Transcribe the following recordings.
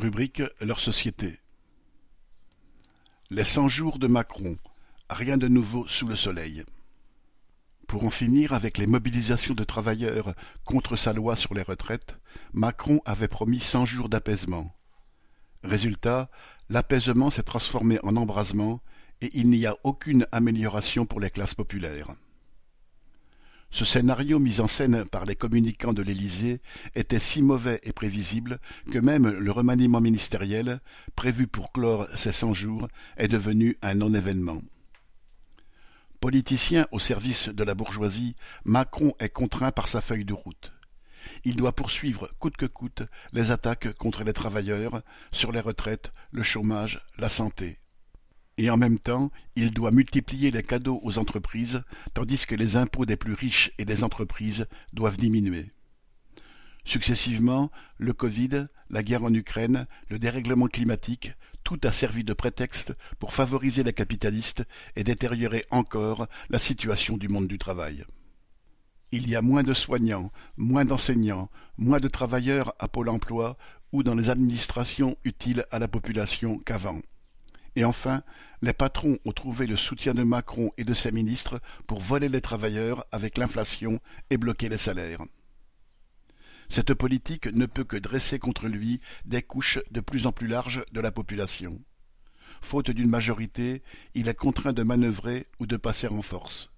Rubrique leur société. Les cent jours de Macron. Rien de nouveau sous le soleil. Pour en finir avec les mobilisations de travailleurs contre sa loi sur les retraites, Macron avait promis cent jours d'apaisement. Résultat, l'apaisement s'est transformé en embrasement et il n'y a aucune amélioration pour les classes populaires. Ce scénario mis en scène par les communicants de l'Élysée était si mauvais et prévisible que même le remaniement ministériel, prévu pour clore ces cent jours, est devenu un non-événement. Politicien au service de la bourgeoisie, Macron est contraint par sa feuille de route. Il doit poursuivre coûte que coûte les attaques contre les travailleurs, sur les retraites, le chômage, la santé et en même temps il doit multiplier les cadeaux aux entreprises tandis que les impôts des plus riches et des entreprises doivent diminuer. Successivement, le Covid, la guerre en Ukraine, le dérèglement climatique, tout a servi de prétexte pour favoriser les capitalistes et détériorer encore la situation du monde du travail. Il y a moins de soignants, moins d'enseignants, moins de travailleurs à Pôle emploi ou dans les administrations utiles à la population qu'avant. Et enfin, les patrons ont trouvé le soutien de Macron et de ses ministres pour voler les travailleurs avec l'inflation et bloquer les salaires. Cette politique ne peut que dresser contre lui des couches de plus en plus larges de la population. Faute d'une majorité, il est contraint de manœuvrer ou de passer en force.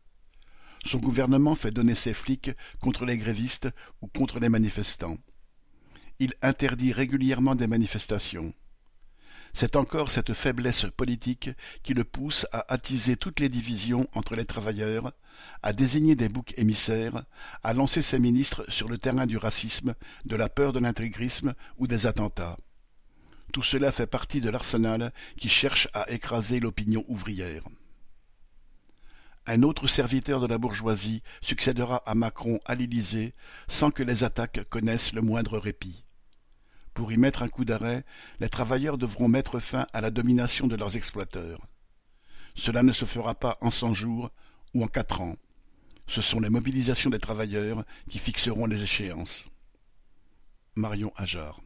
Son gouvernement fait donner ses flics contre les grévistes ou contre les manifestants. Il interdit régulièrement des manifestations. C'est encore cette faiblesse politique qui le pousse à attiser toutes les divisions entre les travailleurs, à désigner des boucs émissaires, à lancer ses ministres sur le terrain du racisme, de la peur de l'intégrisme ou des attentats. Tout cela fait partie de l'arsenal qui cherche à écraser l'opinion ouvrière. Un autre serviteur de la bourgeoisie succédera à Macron à l'Élysée sans que les attaques connaissent le moindre répit. Pour y mettre un coup d'arrêt, les travailleurs devront mettre fin à la domination de leurs exploiteurs. Cela ne se fera pas en cent jours ou en quatre ans. Ce sont les mobilisations des travailleurs qui fixeront les échéances. Marion Ajar